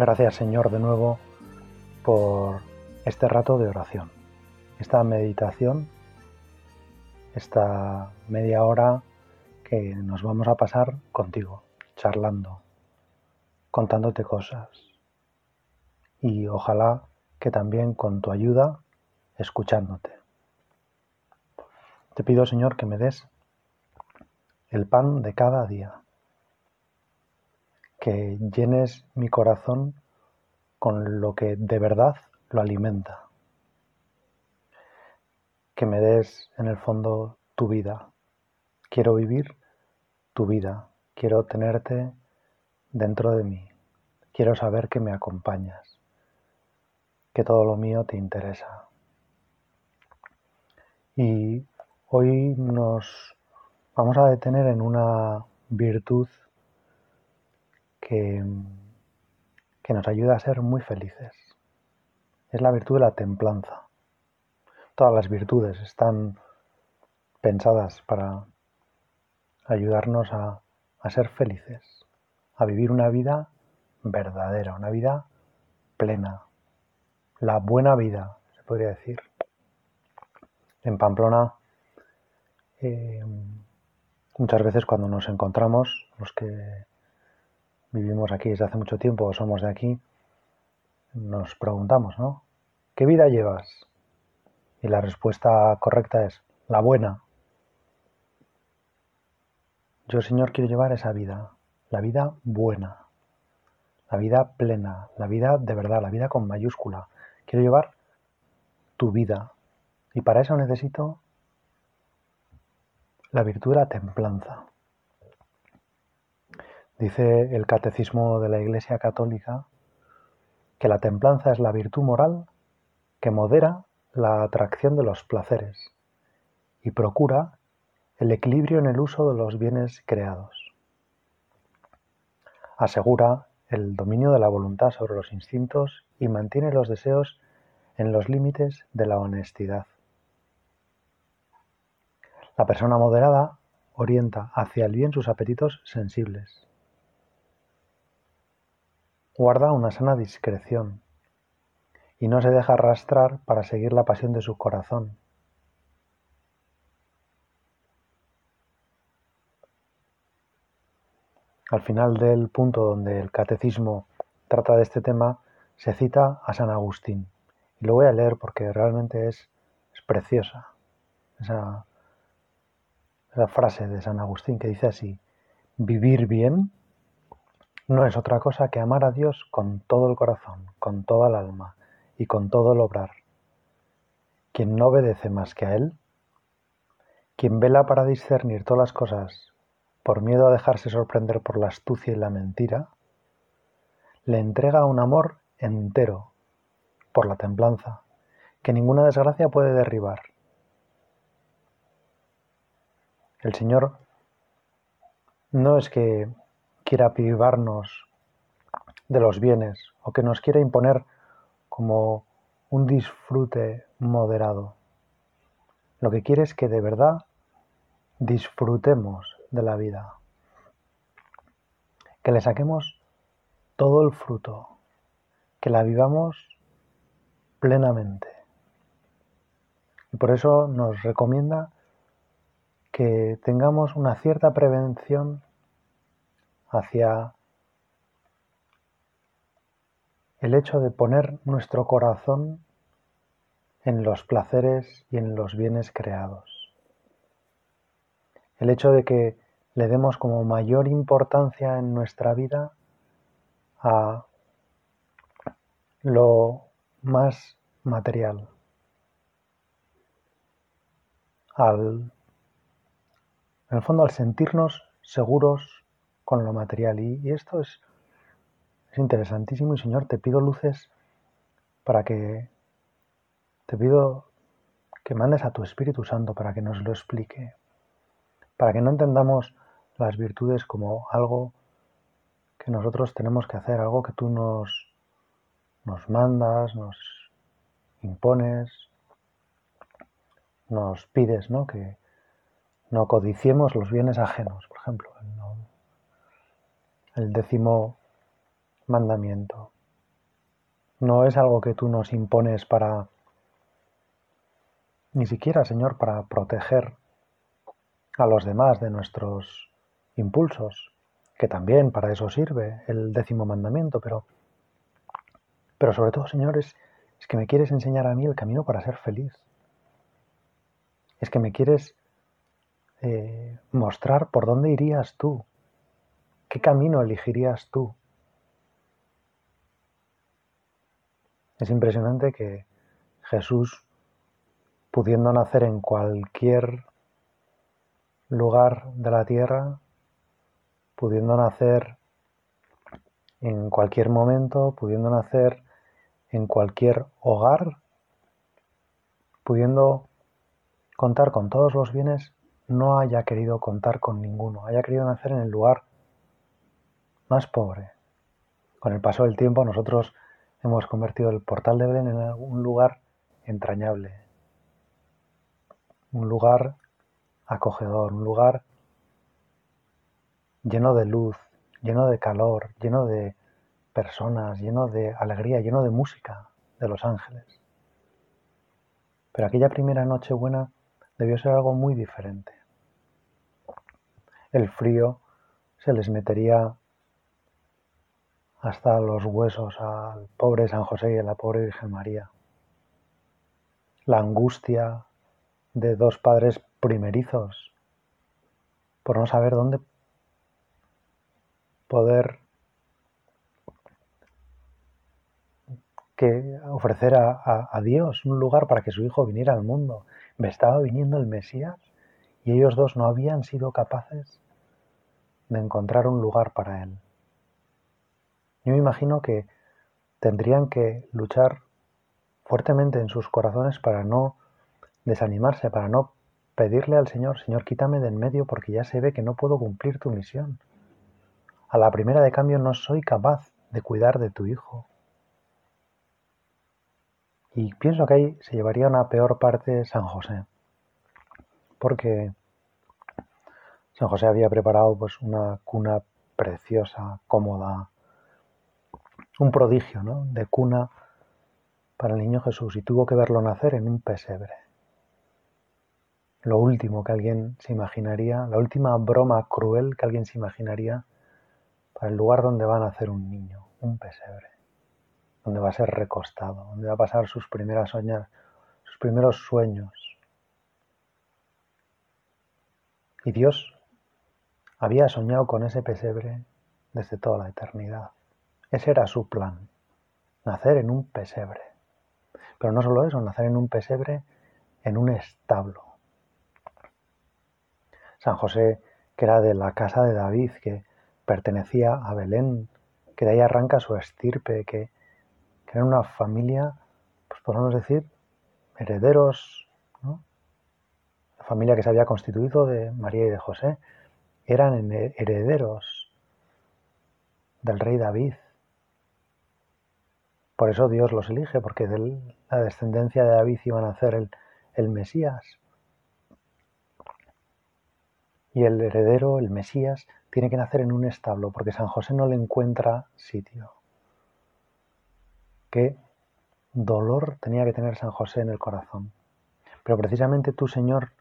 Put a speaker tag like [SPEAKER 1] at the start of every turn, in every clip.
[SPEAKER 1] Gracias Señor de nuevo por este rato de oración, esta meditación, esta media hora que nos vamos a pasar contigo, charlando, contándote cosas. Y ojalá que también con tu ayuda escuchándote. Te pido Señor que me des el pan de cada día, que llenes mi corazón con lo que de verdad lo alimenta, que me des en el fondo tu vida. Quiero vivir tu vida, quiero tenerte dentro de mí, quiero saber que me acompañas, que todo lo mío te interesa. Y hoy nos vamos a detener en una virtud que, que nos ayuda a ser muy felices. Es la virtud de la templanza. Todas las virtudes están pensadas para ayudarnos a, a ser felices, a vivir una vida verdadera, una vida plena, la buena vida, se podría decir. En Pamplona eh, Muchas veces cuando nos encontramos, los que vivimos aquí desde hace mucho tiempo o somos de aquí, nos preguntamos, ¿no? ¿Qué vida llevas? Y la respuesta correcta es la buena. Yo, Señor, quiero llevar esa vida, la vida buena, la vida plena, la vida de verdad, la vida con mayúscula. Quiero llevar tu vida. Y para eso necesito la virtud de la templanza. Dice el Catecismo de la Iglesia Católica que la templanza es la virtud moral que modera la atracción de los placeres y procura el equilibrio en el uso de los bienes creados. Asegura el dominio de la voluntad sobre los instintos y mantiene los deseos en los límites de la honestidad. La persona moderada orienta hacia el bien sus apetitos sensibles. Guarda una sana discreción y no se deja arrastrar para seguir la pasión de su corazón. Al final del punto donde el catecismo trata de este tema, se cita a San Agustín. Y lo voy a leer porque realmente es, es preciosa esa, la frase de San Agustín que dice así, vivir bien no es otra cosa que amar a Dios con todo el corazón, con toda el alma y con todo el obrar. Quien no obedece más que a Él, quien vela para discernir todas las cosas por miedo a dejarse sorprender por la astucia y la mentira, le entrega un amor entero por la templanza, que ninguna desgracia puede derribar El Señor no es que quiera privarnos de los bienes o que nos quiera imponer como un disfrute moderado. Lo que quiere es que de verdad disfrutemos de la vida, que le saquemos todo el fruto, que la vivamos plenamente. Y por eso nos recomienda que tengamos una cierta prevención hacia el hecho de poner nuestro corazón en los placeres y en los bienes creados. El hecho de que le demos como mayor importancia en nuestra vida a lo más material, al en el fondo al sentirnos seguros con lo material. Y, esto es, Es interesantísimo y Señor, te pido luces para que, te pido que mandes a tu Espíritu Santo para que nos lo explique, para que no entendamos las virtudes como algo que nosotros tenemos que hacer, algo que tú nos, nos mandas, nos impones, nos pides, ¿no? Que no codiciemos los bienes ajenos, por ejemplo, el décimo mandamiento. No es algo que tú nos impones para, ni siquiera, Señor, para proteger a los demás de nuestros impulsos, que también para eso sirve el décimo mandamiento, pero, pero sobre todo, Señor, es, es que me quieres enseñar a mí el camino para ser feliz. Es que me quieres eh, mostrar por dónde irías tú, qué camino elegirías tú. Es impresionante que Jesús, pudiendo nacer en cualquier lugar de la tierra, pudiendo nacer en cualquier momento, pudiendo nacer en cualquier hogar, pudiendo contar con todos los bienes, no haya querido contar con ninguno, haya querido nacer en el lugar más pobre. Con el paso del tiempo nosotros hemos convertido el portal de Belén en un lugar entrañable, un lugar acogedor, un lugar lleno de luz, lleno de calor, lleno de personas, lleno de alegría, lleno de música de los ángeles. Pero aquella primera noche buena debió ser algo muy diferente. El frío se les metería hasta los huesos al pobre San José y a la pobre Virgen María. La angustia de dos padres primerizos por no saber dónde poder que ofrecer a, a, Dios un lugar para que su hijo viniera al mundo. Me estaba viniendo el Mesías y ellos dos no habían sido capaces de encontrar un lugar para él. Yo me imagino que tendrían que luchar fuertemente en sus corazones para no desanimarse, para no pedirle al Señor, Señor, quítame de en medio porque ya se ve que no puedo cumplir tu misión. A la primera de cambio no soy capaz de cuidar de tu hijo. Y pienso que ahí se llevaría una peor parte San José, porque San José había preparado pues una cuna preciosa, cómoda, un prodigio ¿no? de cuna para el niño Jesús y tuvo que verlo nacer en un pesebre lo último que alguien se imaginaría, la última broma cruel que alguien se imaginaría para el lugar donde va a nacer un niño, un pesebre, donde va a ser recostado, donde va a pasar sus primeras soñas, sus primeros sueños. Y Dios había soñado con ese pesebre desde toda la eternidad. Ese era su plan, nacer en un pesebre. Pero no solo eso, nacer en un pesebre, en un establo San José, que era de la casa de David, que pertenecía a Belén, que de ahí arranca su estirpe, que, era una familia, pues podemos decir, herederos, ¿no? la familia que se había constituido de María y de José, eran herederos del rey David. Por eso Dios los elige, porque de la descendencia de David iban a ser el, el Mesías. Y el heredero, el Mesías, tiene que nacer en un establo porque San José no le encuentra sitio. Qué dolor tenía que tener San José en el corazón. Pero precisamente tú, Señor,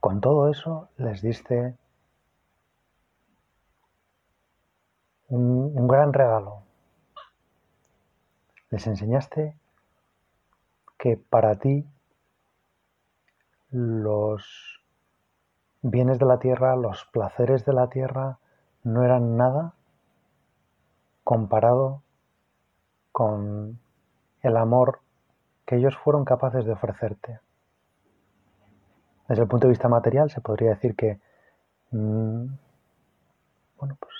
[SPEAKER 1] con todo eso les diste un, un gran regalo. Les enseñaste que para ti los bienes de la tierra, los placeres de la tierra no eran nada comparado con el amor que ellos fueron capaces de ofrecerte. Desde el punto de vista material se podría decir que mm, bueno, pues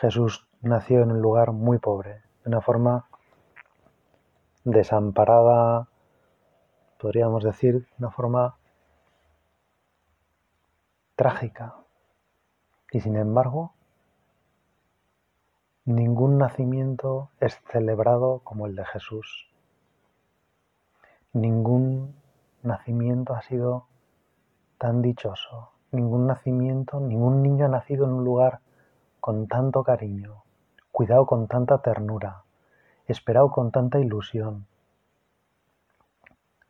[SPEAKER 1] Jesús nació en un lugar muy pobre, de una forma desamparada, podríamos decir, de una forma trágica. Y sin embargo, ningún nacimiento es celebrado como el de Jesús. Ningún nacimiento ha sido tan dichoso. Ningún nacimiento, ningún niño ha nacido en un lugar con tanto cariño, cuidado con tanta ternura, esperado con tanta ilusión.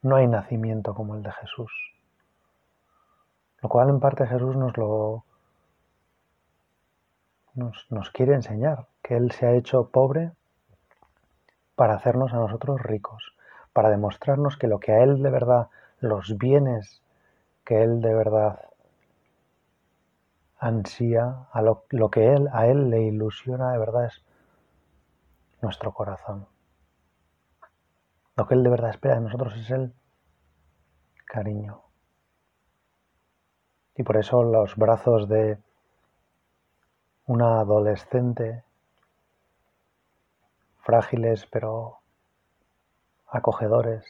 [SPEAKER 1] No hay nacimiento como el de Jesús. Lo cual en parte Jesús nos lo nos, nos quiere enseñar, que Él se ha hecho pobre para hacernos a nosotros ricos, para demostrarnos que lo que a Él de verdad, los bienes que Él de verdad ansía, a lo, que él, a Él le ilusiona de verdad es nuestro corazón. Lo que Él de verdad espera de nosotros es el cariño. Y por eso los brazos de una adolescente, frágiles pero acogedores,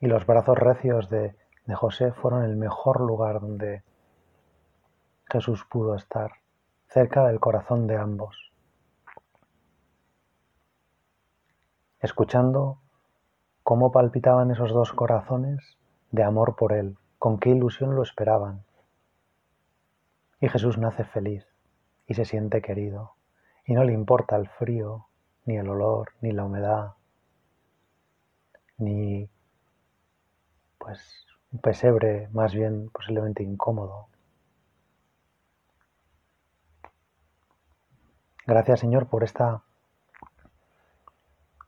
[SPEAKER 1] y los brazos recios de, de José fueron el mejor lugar donde Jesús pudo estar, cerca del corazón de ambos, escuchando cómo palpitaban esos dos corazones de amor por Él, con qué ilusión lo esperaban. Y Jesús nace feliz y se siente querido, y no le importa el frío, ni el olor, ni la humedad, ni pues un pesebre más bien posiblemente incómodo. Gracias Señor por esta,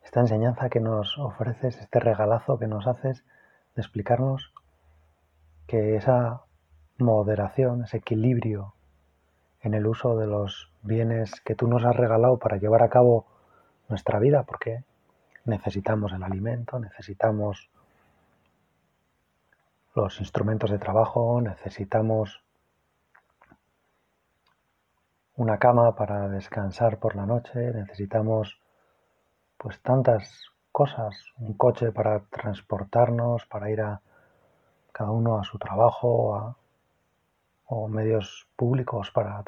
[SPEAKER 1] esta enseñanza que nos ofreces, este regalazo que nos haces de explicarnos que esa moderación, ese equilibrio en el uso de los bienes que tú nos has regalado para llevar a cabo nuestra vida, porque necesitamos el alimento, necesitamos los instrumentos de trabajo, necesitamos una cama para descansar por la noche, necesitamos pues tantas cosas, un coche para transportarnos, para ir a cada uno a su trabajo o medios públicos para,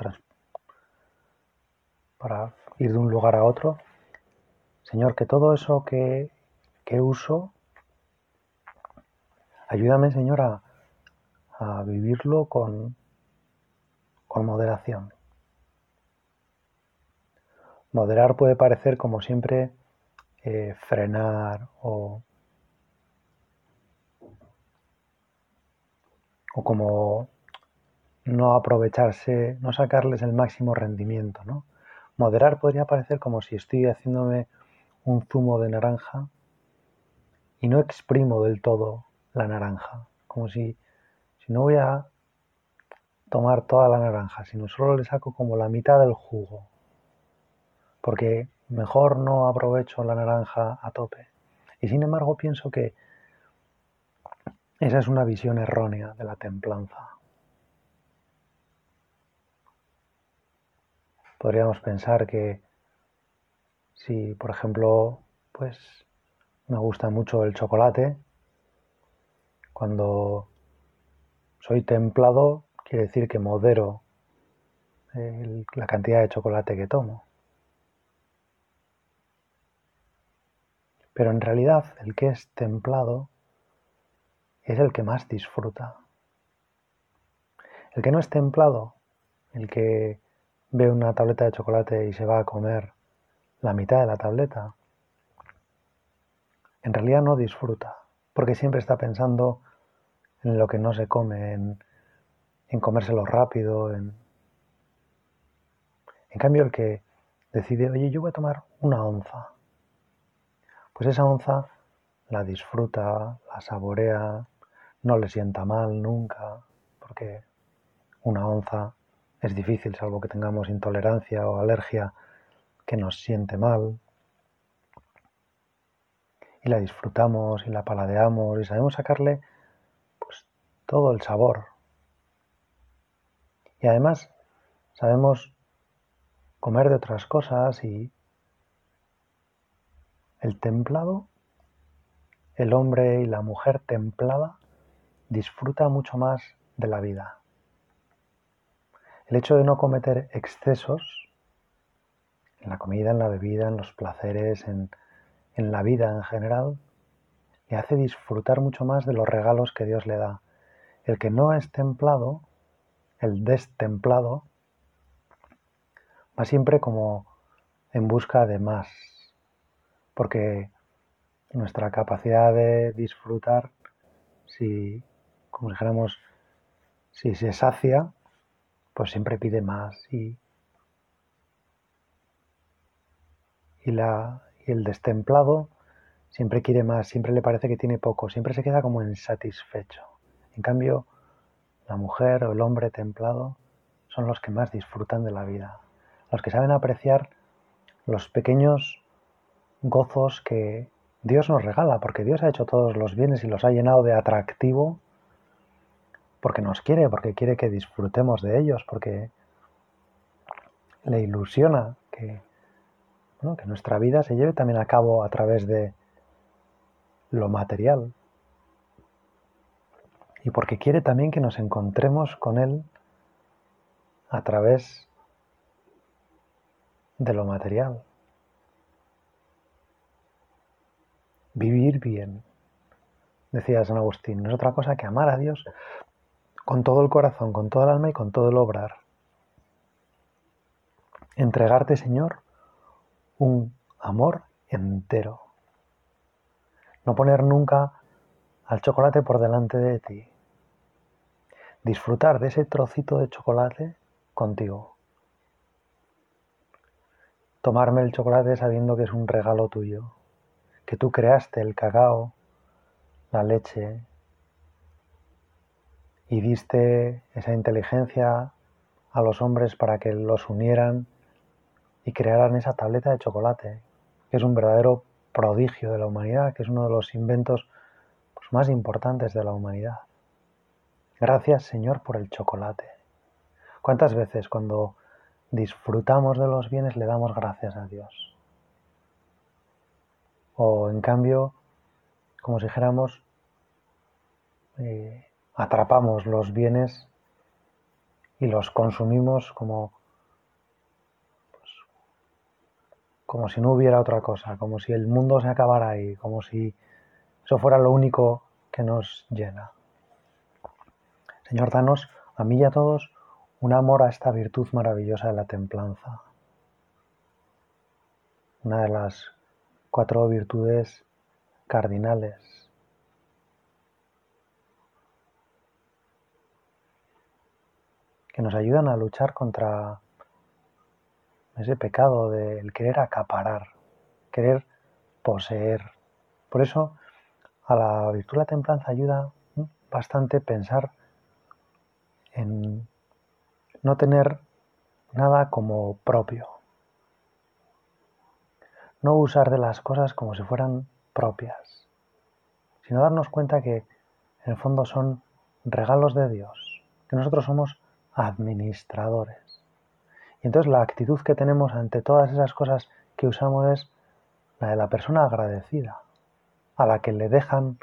[SPEAKER 1] para ir de un lugar a otro. Señor, que todo eso que, que uso, ayúdame, Señor, a, a vivirlo con, con moderación. Moderar puede parecer, como siempre, eh, frenar o, o como no aprovecharse, no sacarles el máximo rendimiento. ¿no? Moderar podría parecer como si estoy haciéndome un zumo de naranja y no exprimo del todo la naranja, como si, si no voy a tomar toda la naranja, sino solo le saco como la mitad del jugo porque mejor no aprovecho la naranja a tope. Y sin embargo pienso que esa es una visión errónea de la templanza. Podríamos pensar que si, por ejemplo, pues me gusta mucho el chocolate, cuando soy templado quiere decir que modero la cantidad de chocolate que tomo. Pero en realidad el que es templado es el que más disfruta. El que no es templado, el que ve una tableta de chocolate y se va a comer la mitad de la tableta, en realidad no disfruta, porque siempre está pensando en lo que no se come, en, comérselo rápido. En... en cambio, el que decide, oye, yo voy a tomar una onza, pues esa onza la disfruta, la saborea, no le sienta mal nunca, porque una onza es difícil, salvo que tengamos intolerancia o alergia, que nos siente mal. Y la disfrutamos y la paladeamos y sabemos sacarle pues, todo el sabor. Y además sabemos comer de otras cosas y el templado, el hombre y la mujer templada disfruta mucho más de la vida. El hecho de no cometer excesos en la comida, en la bebida, en los placeres, en, en la vida en general, le hace disfrutar mucho más de los regalos que Dios le da. El que no es templado, el destemplado, va siempre como en busca de más, porque nuestra capacidad de disfrutar, si, como dijéramos, si se sacia, pues siempre pide más y, y, la, y el destemplado siempre quiere más, siempre le parece que tiene poco, siempre se queda como insatisfecho. En cambio, la mujer o el hombre templado son los que más disfrutan de la vida los que saben apreciar los pequeños gozos que Dios nos regala, porque Dios ha hecho todos los bienes y los ha llenado de atractivo, porque nos quiere, porque quiere que disfrutemos de ellos, porque le ilusiona que, que nuestra vida se lleve también a cabo a través de lo material. Y porque quiere también que nos encontremos con Él a través de lo material. Vivir bien, decía San Agustín, no es otra cosa que amar a Dios con todo el corazón, con toda el alma y con todo el obrar. Entregarte, Señor, un amor entero. No poner nunca al chocolate por delante de ti. Disfrutar de ese trocito de chocolate contigo tomarme el chocolate sabiendo que es un regalo tuyo, que tú creaste el cacao, la leche, y diste esa inteligencia a los hombres para que los unieran y crearan esa tableta de chocolate, que es un verdadero prodigio de la humanidad, que es uno de los inventos pues, más importantes de la humanidad. Gracias Señor por el chocolate. ¿Cuántas veces cuando disfrutamos de los bienes, le damos gracias a Dios. O en cambio, como si dijéramos, eh, atrapamos los bienes y los consumimos como, pues, como si no hubiera otra cosa, como si el mundo se acabara ahí, como si eso fuera lo único que nos llena. Señor, danos a mí y a todos un amor a esta virtud maravillosa de la templanza, una de las cuatro virtudes cardinales. que nos ayudan a luchar contra ese pecado del querer acaparar, querer poseer. Por eso a la virtud de la templanza ayuda bastante pensar en no tener nada como propio. No usar de las cosas como si fueran propias, sino darnos cuenta que en el fondo son regalos de Dios, que nosotros somos administradores. Y entonces la actitud que tenemos ante todas esas cosas que usamos es la de la persona agradecida, a la que le dejan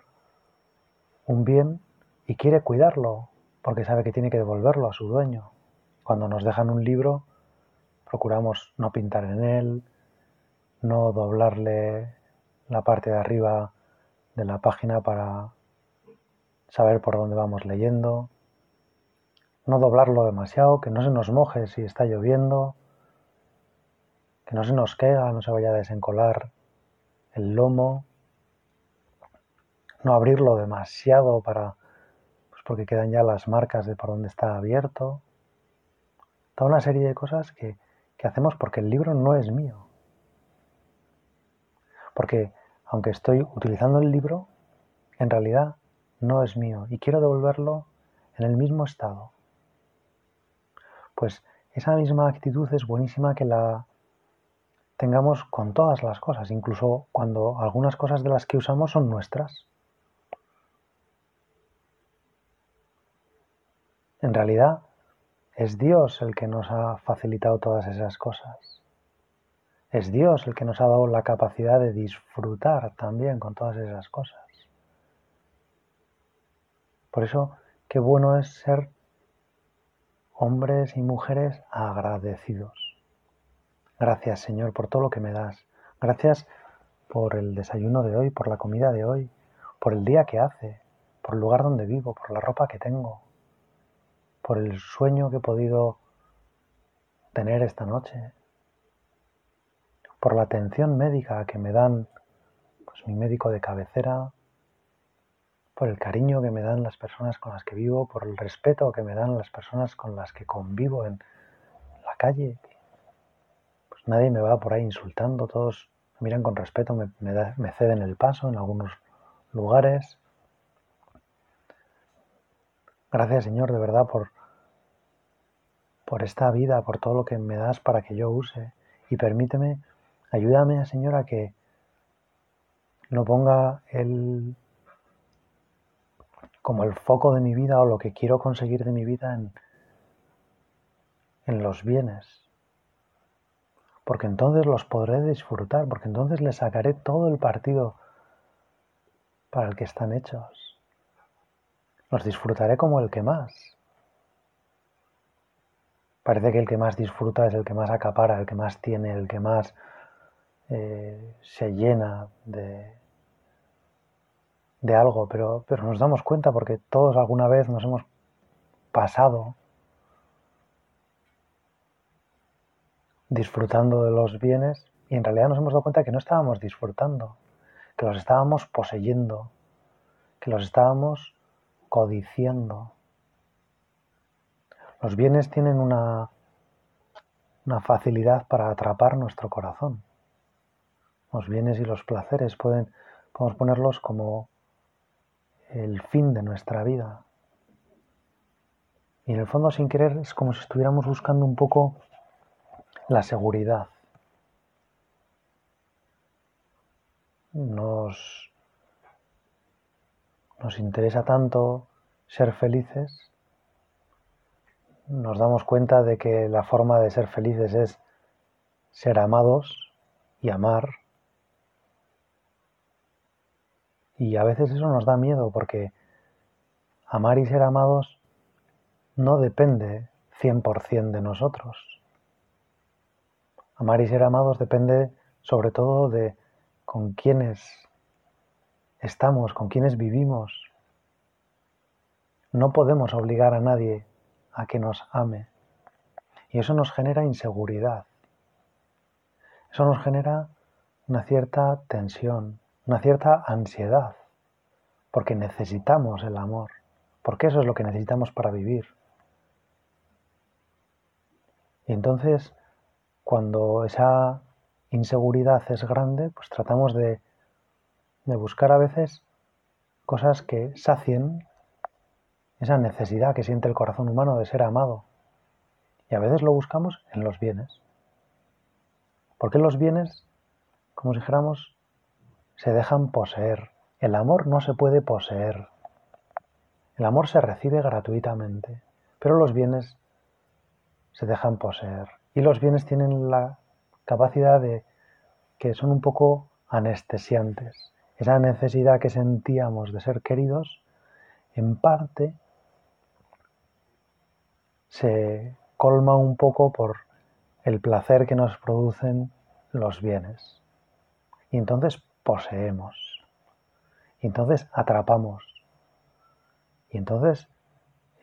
[SPEAKER 1] un bien y quiere cuidarlo, porque sabe que tiene que devolverlo a su dueño. Cuando nos dejan un libro, procuramos no pintar en él, no doblarle la parte de arriba de la página para saber por dónde vamos leyendo, no doblarlo demasiado, que no se nos moje si está lloviendo, que no se nos caiga, no se vaya a desencolar el lomo, no abrirlo demasiado para pues porque quedan ya las marcas de por dónde está abierto. Toda una serie de cosas que, que hacemos porque el libro no es mío. Porque aunque estoy utilizando el libro, en realidad no es mío y quiero devolverlo en el mismo estado. Pues esa misma actitud es buenísima que la tengamos con todas las cosas, incluso cuando algunas cosas de las que usamos son nuestras. En realidad, es Dios el que nos ha facilitado todas esas cosas. Es Dios el que nos ha dado la capacidad de disfrutar también con todas esas cosas. Por eso, qué bueno es ser hombres y mujeres agradecidos. Gracias, Señor, por todo lo que me das. Gracias por el desayuno de hoy, por la comida de hoy, por el día que hace, por el lugar donde vivo, por la ropa que tengo, por el sueño que he podido tener esta noche, por la atención médica que me dan pues, mi médico de cabecera, por el cariño que me dan las personas con las que vivo, por el respeto que me dan las personas con las que convivo en la calle. Pues nadie me va por ahí insultando, todos me miran con respeto, me, me ceden el paso en algunos lugares. Gracias Señor de verdad por, por esta vida, por todo lo que me das para que yo use. Y permíteme, ayúdame Señor a que no ponga el como el foco de mi vida o lo que quiero conseguir de mi vida en, en los bienes. Porque entonces los podré disfrutar, porque entonces les sacaré todo el partido para el que están hechos. Los disfrutaré como el que más. Parece que el que más disfruta es el que más acapara, el que más tiene, el que más eh, se llena de, de algo, pero, pero nos damos cuenta porque todos alguna vez nos hemos pasado disfrutando de los bienes y en realidad nos hemos dado cuenta que no estábamos disfrutando, que los estábamos poseyendo, que los estábamos codiciando. Los bienes tienen una, una facilidad para atrapar nuestro corazón. Los bienes y los placeres pueden, podemos ponerlos como el fin de nuestra vida. Y en el fondo, sin querer, es como si estuviéramos buscando un poco la seguridad. Nos, nos interesa tanto ser felices, nos damos cuenta de que la forma de ser felices es ser amados y amar Y a veces eso nos da miedo porque amar y ser amados no depende 100% de nosotros. Amar y ser amados depende sobre todo de con quiénes estamos, con quiénes vivimos. No podemos obligar a nadie a que nos ame. Y eso nos genera inseguridad. Eso nos genera una cierta tensión, una cierta ansiedad, porque necesitamos el amor, porque eso es lo que necesitamos para vivir. Y entonces, cuando esa inseguridad es grande, pues tratamos de, de buscar a veces cosas que sacien esa necesidad que siente el corazón humano de ser amado. Y a veces lo buscamos en los bienes. Porque los bienes, como si dijéramos, se dejan poseer. El amor no se puede poseer. El amor se recibe gratuitamente, pero los bienes se dejan poseer. Y los bienes tienen la capacidad de que son un poco anestesiantes. Esa necesidad que sentíamos de ser queridos, en parte se colma un poco por el placer que nos producen los bienes. Y entonces poseemos. Y entonces atrapamos. Y entonces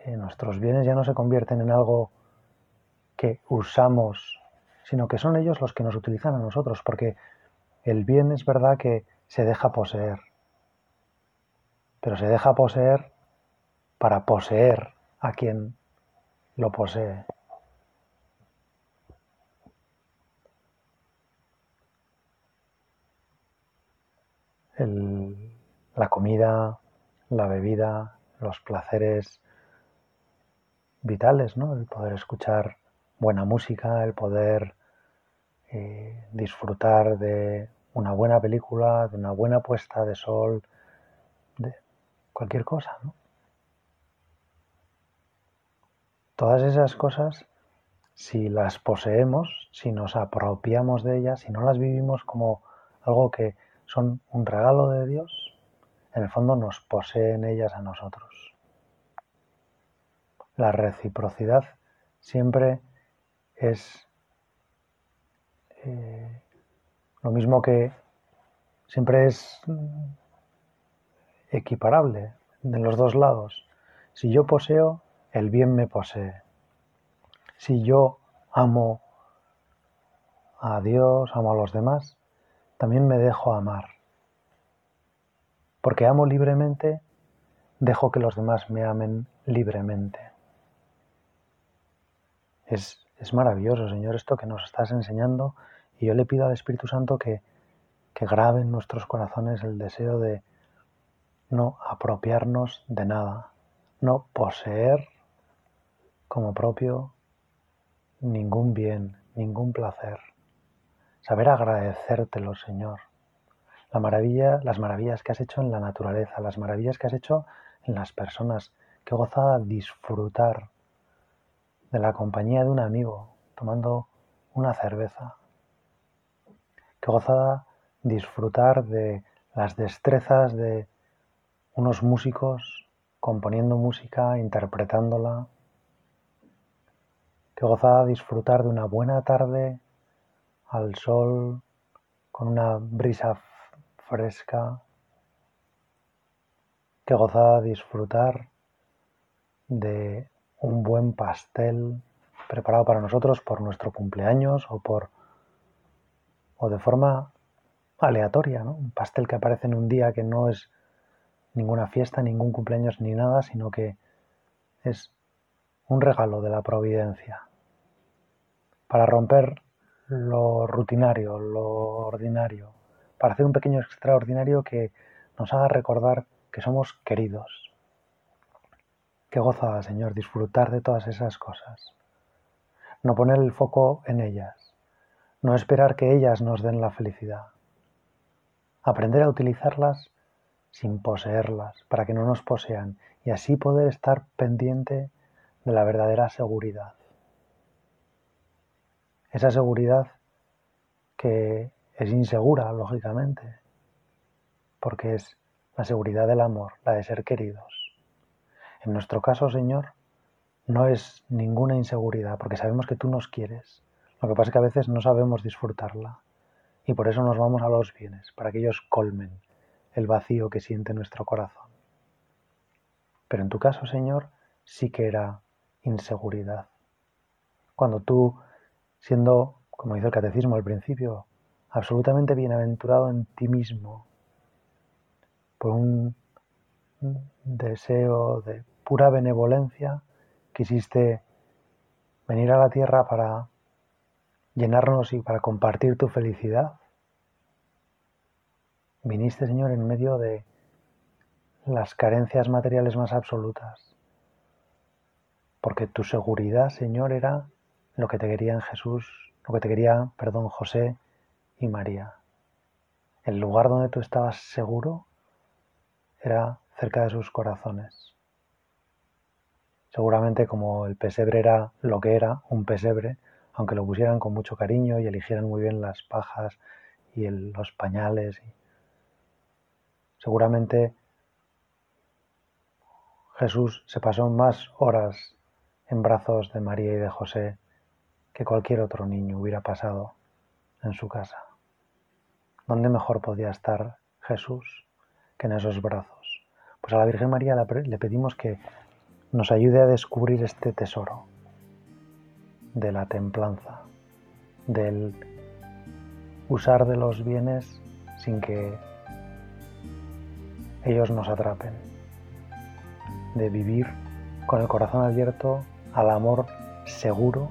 [SPEAKER 1] eh, nuestros bienes ya no se convierten en algo que usamos, sino que son ellos los que nos utilizan a nosotros, porque el bien es verdad que se deja poseer, pero se deja poseer para poseer a quien lo posee. La comida, la bebida, los placeres vitales, ¿no? El poder escuchar buena música, el poder eh, disfrutar de una buena película, de una buena puesta de sol, de cualquier cosa, ¿no? Todas esas cosas, si las poseemos, si nos apropiamos de ellas, si no las vivimos como algo que son un regalo de Dios, en el fondo nos poseen ellas a nosotros. La reciprocidad siempre es eh, lo mismo que siempre es equiparable de los dos lados. Si yo poseo, el bien me posee. Si yo amo a Dios, amo a los demás, también me dejo amar. Porque amo libremente, dejo que los demás me amen libremente. Es, es maravilloso, Señor, esto que nos estás enseñando y yo le pido al Espíritu Santo que, que grabe en nuestros corazones el deseo de no apropiarnos de nada, no poseer como propio ningún bien, ningún placer. Saber agradecértelo, Señor. La maravilla, las maravillas que has hecho en la naturaleza, las maravillas que has hecho en las personas. Qué gozada disfrutar de la compañía de un amigo tomando una cerveza. Qué gozada disfrutar de las destrezas de unos músicos componiendo música, interpretándola. Qué gozada disfrutar de una buena tarde al sol, con una brisa fresca. Qué gozada disfrutar de un buen pastel preparado para nosotros por nuestro cumpleaños o por o de forma aleatoria. Un pastel que aparece en un día que no es ninguna fiesta, ningún cumpleaños ni nada, sino que es un regalo de la providencia para romper lo rutinario, lo ordinario, para hacer un pequeño extraordinario que nos haga recordar que somos queridos. Qué gozada, Señor, disfrutar de todas esas cosas. No poner el foco en ellas, no esperar que ellas nos den la felicidad. Aprender a utilizarlas sin poseerlas, para que no nos posean, y así poder estar pendiente de la verdadera seguridad. Esa seguridad que es insegura, lógicamente, porque es la seguridad del amor, la de ser queridos. En nuestro caso, Señor, no es ninguna inseguridad, porque sabemos que tú nos quieres. Lo que pasa es que a veces no sabemos disfrutarla y por eso nos vamos a los bienes, para que ellos colmen el vacío que siente nuestro corazón. Pero en tu caso, Señor, sí que era inseguridad. Cuando tú, siendo, como dice el catecismo al principio, absolutamente bienaventurado en ti mismo, por un deseo de pura benevolencia, quisiste venir a la tierra para llenarnos y para compartir tu felicidad. Viniste, Señor, en medio de las carencias materiales más absolutas, porque tu seguridad, Señor, era lo que te querían Jesús, lo que te quería, perdón, José y María. El lugar donde tú estabas seguro era cerca de sus corazones. Seguramente como el pesebre era lo que era, un pesebre, aunque lo pusieran con mucho cariño y eligieran muy bien las pajas y los pañales Seguramente Jesús se pasó más horas en brazos de María y de José que cualquier otro niño hubiera pasado en su casa. ¿Dónde mejor podía estar Jesús que en esos brazos? Pues a la Virgen María le pedimos que nos ayude a descubrir este tesoro de la templanza, del usar de los bienes sin que ellos nos atrapen, de vivir con el corazón abierto al amor seguro